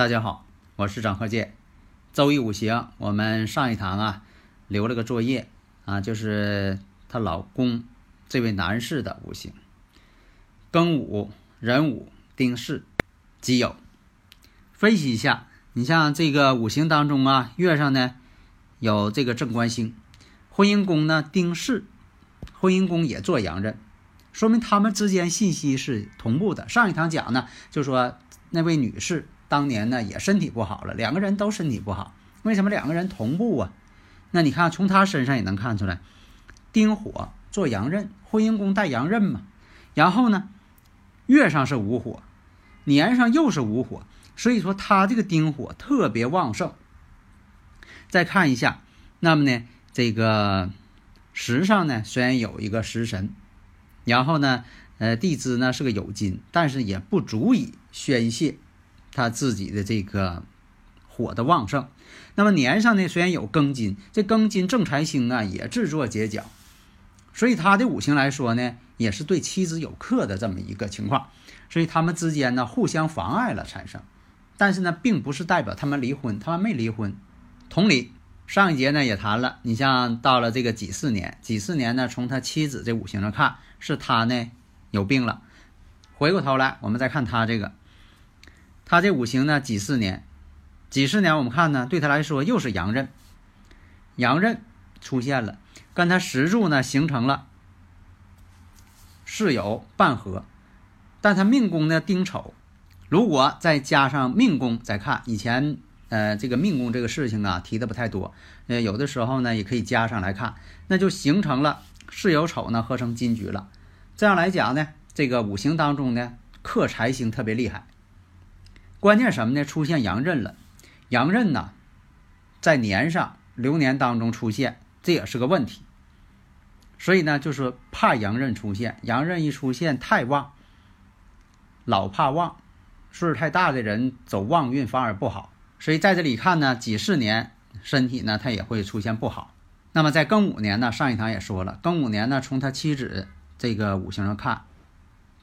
大家好，我是张鹤剑。周易五行，我们上一堂啊留了个作业啊，就是她老公这位男士的五行：庚午、壬午、丁巳、己酉。分析一下，你像这个五行当中啊，月上呢有这个正官星，婚姻宫呢丁巳，婚姻宫也做阳刃，说明他们之间信息是同步的。上一堂讲呢，就说那位女士。当年呢也身体不好了，两个人都身体不好。为什么两个人同步啊？那你看从他身上也能看出来，丁火做阳刃，婚姻宫带阳刃嘛。然后呢，月上是午火，年上又是午火，所以说他这个丁火特别旺盛。再看一下，那么呢，这个时上呢虽然有一个食神，然后呢，呃，地支呢是个酉金，但是也不足以宣泄。他自己的这个火的旺盛，那么年上呢虽然有庚金，这庚金正财星啊也制作结角，所以他的五行来说呢也是对妻子有克的这么一个情况，所以他们之间呢互相妨碍了产生，但是呢并不是代表他们离婚，他们没离婚。同理，上一节呢也谈了，你像到了这个己巳年，己巳年呢从他妻子这五行上看是他呢有病了，回过头来我们再看他这个。他这五行呢，几四年，几四年我们看呢，对他来说又是阳刃，阳刃出现了，跟他石柱呢形成了室友半合，但他命宫呢丁丑，如果再加上命宫再看，以前呃这个命宫这个事情啊提的不太多，呃有的时候呢也可以加上来看，那就形成了室友丑呢合成金局了，这样来讲呢，这个五行当中呢克财星特别厉害。关键什么呢？出现阳刃了，阳刃呢，在年上流年当中出现，这也是个问题。所以呢，就是怕阳刃出现，阳刃一出现太旺，老怕旺，岁数太大的人走旺运反而不好。所以在这里看呢，几十年身体呢，他也会出现不好。那么在庚午年呢，上一堂也说了，庚午年呢，从他妻子这个五行上看。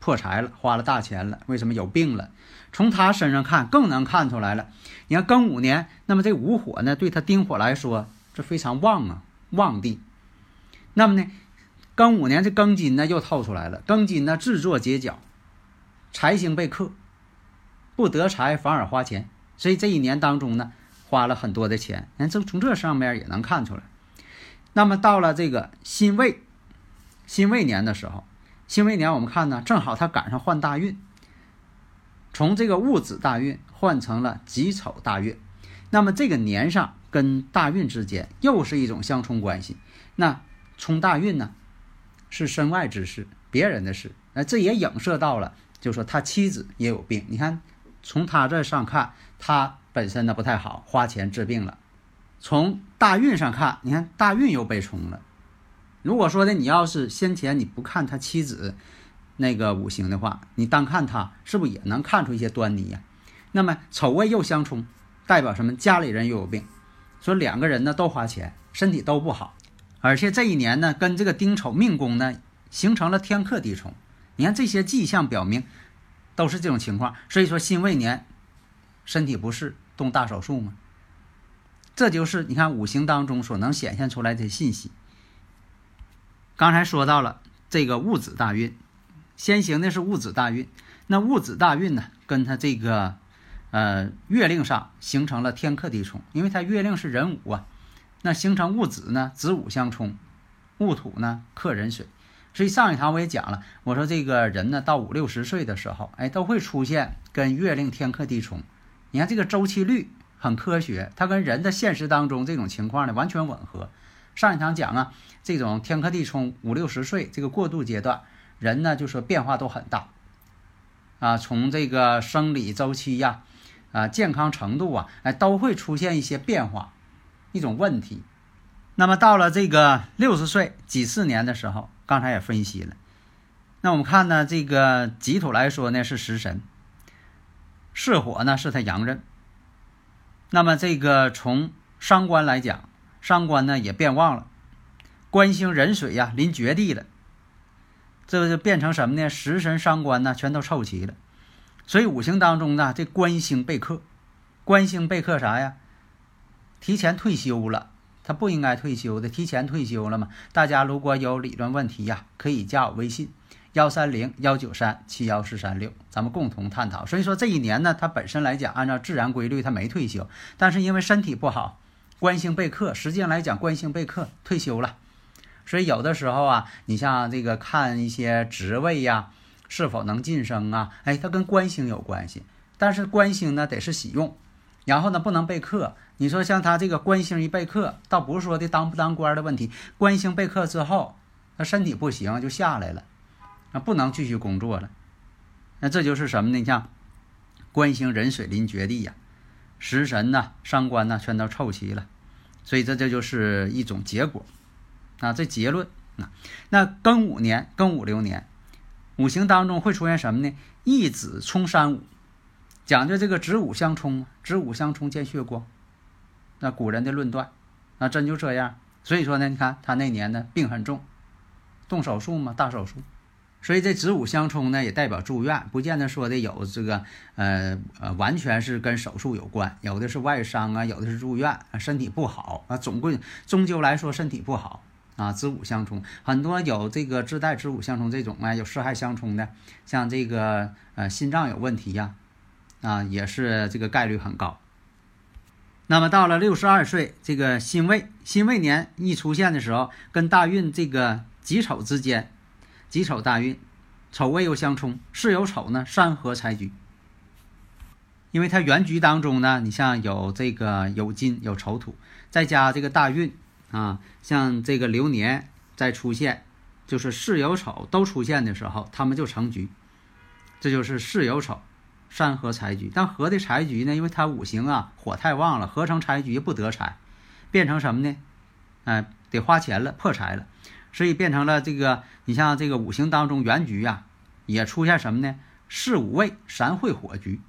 破财了，花了大钱了，为什么有病了？从他身上看，更能看出来了。你看庚午年，那么这午火呢，对他丁火来说，这非常旺啊，旺地。那么呢，庚午年这庚金呢又透出来了，庚金呢制作结角，财星被克，不得财反而花钱，所以这一年当中呢，花了很多的钱。你看，这从这上面也能看出来。那么到了这个辛未，辛未年的时候。辛未年，我们看呢，正好他赶上换大运，从这个戊子大运换成了己丑大运，那么这个年上跟大运之间又是一种相冲关系。那冲大运呢，是身外之事，别人的事。那这也影射到了，就说他妻子也有病。你看，从他这上看，他本身呢不太好，花钱治病了。从大运上看，你看大运又被冲了。如果说的你要是先前你不看他妻子那个五行的话，你单看他是不是也能看出一些端倪呀？那么丑未又相冲，代表什么？家里人又有病，说两个人呢都花钱，身体都不好，而且这一年呢跟这个丁丑命宫呢形成了天克地冲，你看这些迹象表明都是这种情况，所以说辛未年身体不适动大手术嘛，这就是你看五行当中所能显现出来的信息。刚才说到了这个戊子大运，先行的是戊子大运。那戊子大运呢，跟他这个呃月令上形成了天克地冲，因为他月令是壬午啊，那形成戊子呢，子午相冲，戊土呢克壬水。所以上一堂我也讲了，我说这个人呢到五六十岁的时候，哎，都会出现跟月令天克地冲。你看这个周期率很科学，它跟人的现实当中这种情况呢完全吻合。上一堂讲啊，这种天克地冲五六十岁这个过渡阶段，人呢就说变化都很大，啊，从这个生理周期呀，啊，健康程度啊，哎，都会出现一些变化，一种问题。那么到了这个六十岁几四年的时候，刚才也分析了，那我们看呢，这个己土来说呢是食神，巳火呢是他阳刃。那么这个从伤官来讲。伤官呢也变旺了，官星壬水呀临绝地了，这就变成什么呢？食神伤官呢全都凑齐了，所以五行当中呢这官星被克，官星被克啥呀？提前退休了，他不应该退休的，提前退休了嘛。大家如果有理论问题呀，可以加我微信幺三零幺九三七幺四三六，咱们共同探讨。所以说这一年呢，他本身来讲按照自然规律他没退休，但是因为身体不好。官星备克，实际上来讲，官星备克退休了，所以有的时候啊，你像这个看一些职位呀，是否能晋升啊，哎，它跟官星有关系。但是官星呢得是喜用，然后呢不能被克。你说像他这个官星一被克，倒不是说的当不当官的问题，官星被克之后，他身体不行就下来了，那不能继续工作了。那这就是什么呢？你像官星壬水临绝地呀。食神呢，伤官呢，全都凑齐了，所以这这就是一种结果啊。这结论啊，那庚午年、庚午流年，五行当中会出现什么呢？一子冲三午，讲究这个子午相冲，子午相冲见血光。那古人的论断，那真就这样。所以说呢，你看他那年呢病很重，动手术嘛，大手术。所以这子午相冲呢，也代表住院，不见得说的有这个，呃呃，完全是跟手术有关，有的是外伤啊，有的是住院，身体不好啊，总归终究来说身体不好啊。子午相冲，很多有这个自带子午相冲这种啊，有四害相冲的，像这个呃心脏有问题呀，啊，也是这个概率很高。那么到了六十二岁，这个辛未辛未年一出现的时候，跟大运这个己丑之间。己丑大运，丑未又相冲，巳酉丑呢，三合财局。因为它原局当中呢，你像有这个有金有丑土，再加这个大运啊，像这个流年再出现，就是巳酉丑都出现的时候，他们就成局。这就是巳酉丑三合财局。但合的财局呢，因为它五行啊火太旺了，合成财局不得财，变成什么呢？哎，得花钱了，破财了。所以变成了这个，你像这个五行当中原局呀，也出现什么呢？四五位三会火局，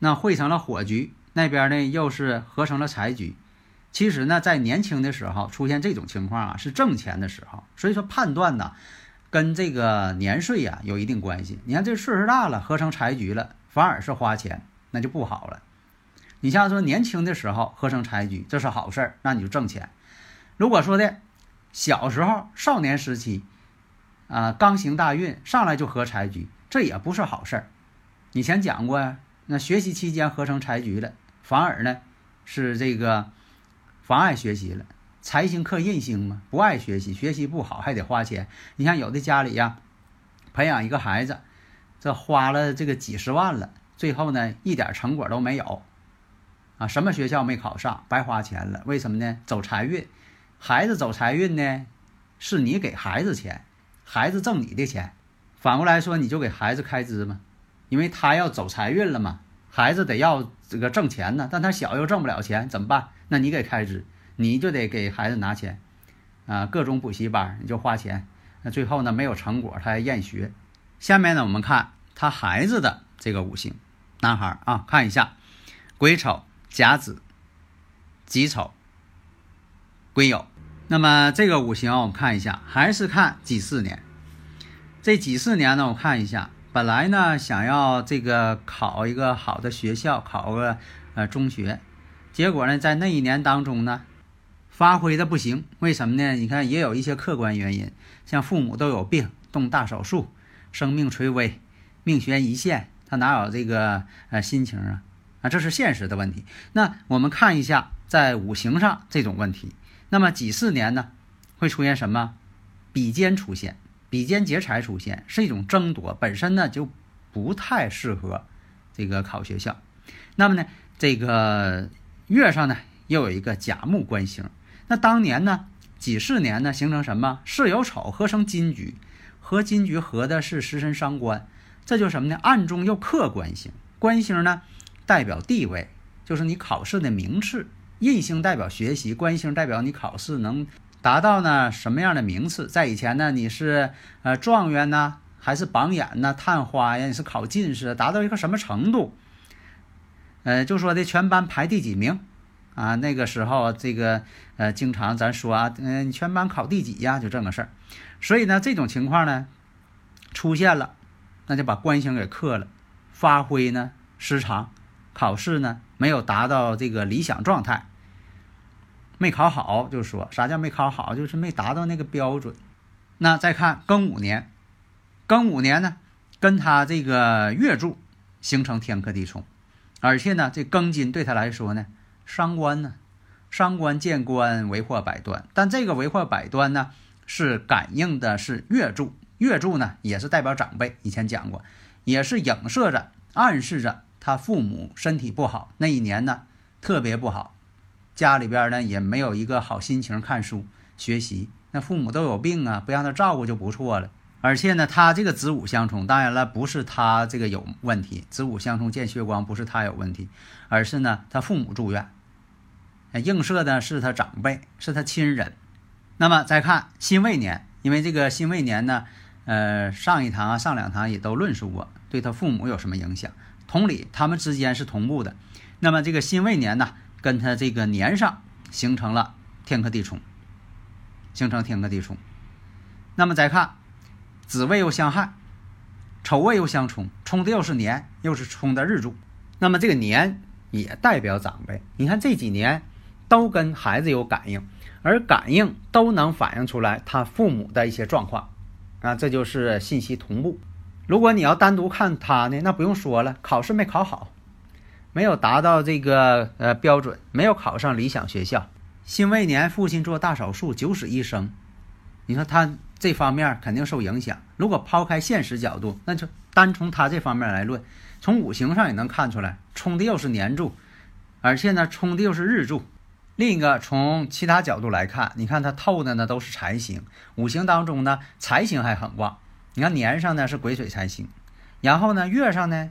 那汇成了火局，那边呢又是合成了财局。其实呢，在年轻的时候出现这种情况啊，是挣钱的时候。所以说判断呢，跟这个年岁呀有一定关系。你看这岁数大了，合成财局了，反而是花钱，那就不好了。你像说年轻的时候合成财局，这是好事儿，那你就挣钱。如果说的。小时候，少年时期，啊，刚行大运，上来就合财局，这也不是好事儿。以前讲过呀，那学习期间合成财局了，反而呢是这个妨碍学习了。财星克印星嘛，不爱学习，学习不好还得花钱。你像有的家里呀，培养一个孩子，这花了这个几十万了，最后呢一点成果都没有，啊，什么学校没考上，白花钱了。为什么呢？走财运。孩子走财运呢，是你给孩子钱，孩子挣你的钱。反过来说，你就给孩子开支嘛，因为他要走财运了嘛，孩子得要这个挣钱呢，但他小又挣不了钱，怎么办？那你给开支，你就得给孩子拿钱，啊，各种补习班你就花钱，那最后呢没有成果，他还厌学。下面呢，我们看他孩子的这个五行，男孩啊，看一下，癸丑、甲子、己丑。癸酉，那么这个五行我们看一下，还是看己巳年。这己巳年呢，我看一下，本来呢想要这个考一个好的学校，考个呃中学，结果呢在那一年当中呢，发挥的不行。为什么呢？你看也有一些客观原因，像父母都有病，动大手术，生命垂危，命悬一线，他哪有这个呃心情啊？啊，这是现实的问题。那我们看一下在五行上这种问题。那么己巳年呢，会出现什么？比肩出现，比肩劫财出现，是一种争夺，本身呢就不太适合这个考学校。那么呢，这个月上呢又有一个甲木官星。那当年呢己巳年呢形成什么？巳酉丑合成金局，和金局合的是食神伤官，这就什么呢？暗中又克官星。官星呢代表地位，就是你考试的名次；印星代表学习，官星代表你考试能达到呢什么样的名次。在以前呢，你是呃状元呢，还是榜眼呢？探花呀，你是考进士，达到一个什么程度？呃，就说的全班排第几名，啊，那个时候这个呃，经常咱说啊，嗯，全班考第几呀？就这么事儿。所以呢，这种情况呢出现了，那就把官星给克了，发挥呢失常，考试呢没有达到这个理想状态，没考好，就说啥叫没考好？就是没达到那个标准。那再看庚午年，庚午年呢，跟他这个月柱形成天克地冲。而且呢，这庚金对他来说呢，伤官呢，伤官见官为祸百端。但这个为祸百端呢，是感应的是月柱，月柱呢也是代表长辈，以前讲过，也是影射着、暗示着他父母身体不好，那一年呢特别不好，家里边呢也没有一个好心情看书学习，那父母都有病啊，不让他照顾就不错了。而且呢，他这个子午相冲，当然了，不是他这个有问题，子午相冲见血光不是他有问题，而是呢他父母住院，映射的是他长辈，是他亲人。那么再看辛未年，因为这个辛未年呢，呃，上一堂啊上两堂也都论述过，对他父母有什么影响。同理，他们之间是同步的。那么这个辛未年呢，跟他这个年上形成了天克地冲，形成天克地冲。那么再看。子未又相害，丑未又相冲，冲的又是年，又是冲的日柱。那么这个年也代表长辈。你看这几年都跟孩子有感应，而感应都能反映出来他父母的一些状况啊，这就是信息同步。如果你要单独看他呢，那不用说了，考试没考好，没有达到这个呃标准，没有考上理想学校。辛未年，父亲做大手术，九死一生。你说他这方面肯定受影响。如果抛开现实角度，那就单从他这方面来论，从五行上也能看出来，冲的又是年柱，而且呢，冲的又是日柱。另一个从其他角度来看，你看他透的呢都是财星，五行当中呢财星还很旺。你看年上呢是癸水财星，然后呢月上呢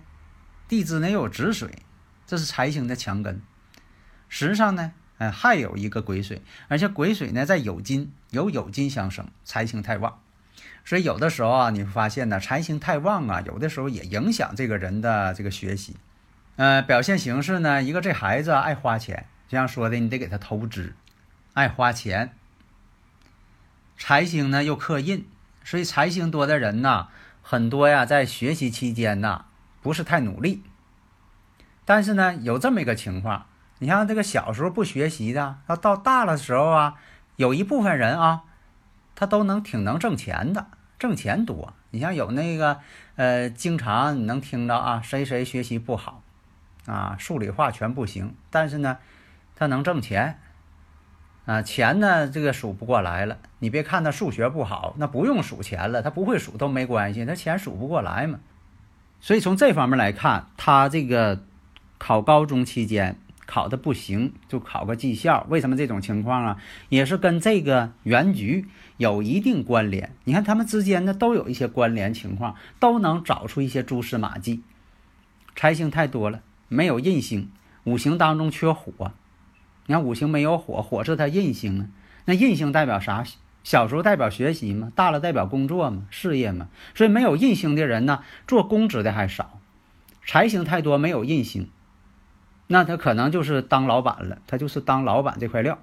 地支呢又有子水，这是财星的强根。时上呢。哎，还有一个癸水，而且癸水呢在酉金，有酉金相生，财星太旺，所以有的时候啊，你会发现呢，财星太旺啊，有的时候也影响这个人的这个学习。呃，表现形式呢，一个这孩子爱花钱，就像说的，你得给他投资，爱花钱。财星呢又克印，所以财星多的人呐，很多呀，在学习期间呐，不是太努力。但是呢，有这么一个情况。你像这个小时候不学习的，到大了时候啊，有一部分人啊，他都能挺能挣钱的，挣钱多。你像有那个呃，经常你能听到啊，谁谁学习不好，啊，数理化全不行，但是呢，他能挣钱，啊，钱呢这个数不过来了。你别看他数学不好，那不用数钱了，他不会数都没关系，他钱数不过来嘛。所以从这方面来看，他这个考高中期间。考的不行就考个技校，为什么这种情况啊？也是跟这个原局有一定关联。你看他们之间呢都有一些关联情况，都能找出一些蛛丝马迹。财星太多了，没有印星，五行当中缺火。你看五行没有火，火是它印星啊。那印星代表啥？小时候代表学习嘛，大了代表工作嘛，事业嘛。所以没有印星的人呢，做公职的还少。财星太多，没有印星。那他可能就是当老板了，他就是当老板这块料，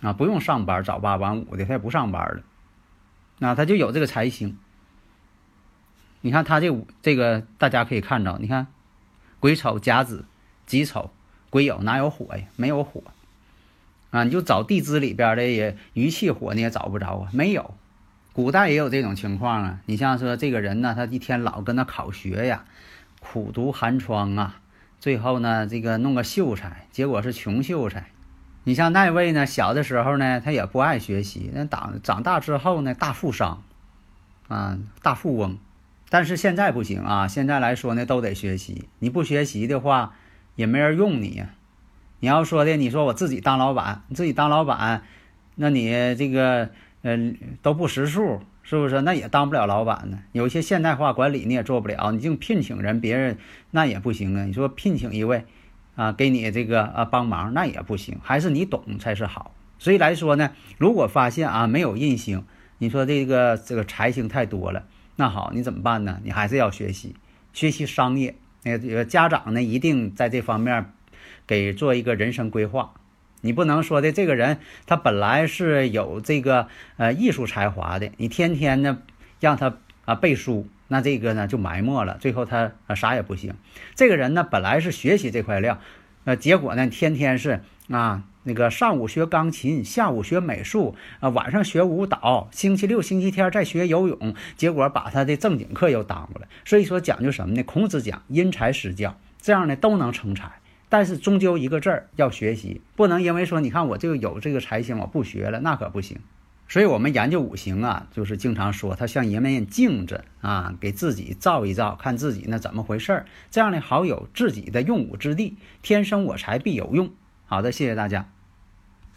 啊，不用上班早八晚五的，他也不上班了，那他就有这个财星。你看他这五这个大家可以看着，你看癸丑甲子己丑鬼有哪有火呀？没有火，啊，你就找地支里边的也余气火你也找不着啊，没有。古代也有这种情况啊，你像说这个人呢，他一天老跟那考学呀，苦读寒窗啊。最后呢，这个弄个秀才，结果是穷秀才。你像那位呢，小的时候呢，他也不爱学习，那长长大之后呢，大富商，啊，大富翁。但是现在不行啊，现在来说呢，都得学习。你不学习的话，也没人用你呀。你要说的，你说我自己当老板，你自己当老板，那你这个呃都不识数，是不是？那也当不了老板呢。有一些现代化管理你也做不了，你净聘请人，别人那也不行啊。你说聘请一位啊，给你这个啊帮忙，那也不行，还是你懂才是好。所以来说呢，如果发现啊没有印星，你说这个这个财星太多了，那好，你怎么办呢？你还是要学习学习商业。那个家长呢，一定在这方面。给做一个人生规划，你不能说的这个人他本来是有这个呃艺术才华的，你天天呢让他啊背书，那这个呢就埋没了，最后他啊啥也不行。这个人呢本来是学习这块料，呃结果呢天天是啊那个上午学钢琴，下午学美术，啊晚上学舞蹈，星期六星期天再学游泳，结果把他的正经课又耽误了。所以说讲究什么呢？孔子讲因材施教，这样呢都能成才。但是终究一个字儿要学习，不能因为说你看我这个有这个财星，我不学了，那可不行。所以我们研究五行啊，就是经常说它像一面镜子啊，给自己照一照，看自己那怎么回事儿，这样呢好有自己的用武之地。天生我材必有用。好的，谢谢大家。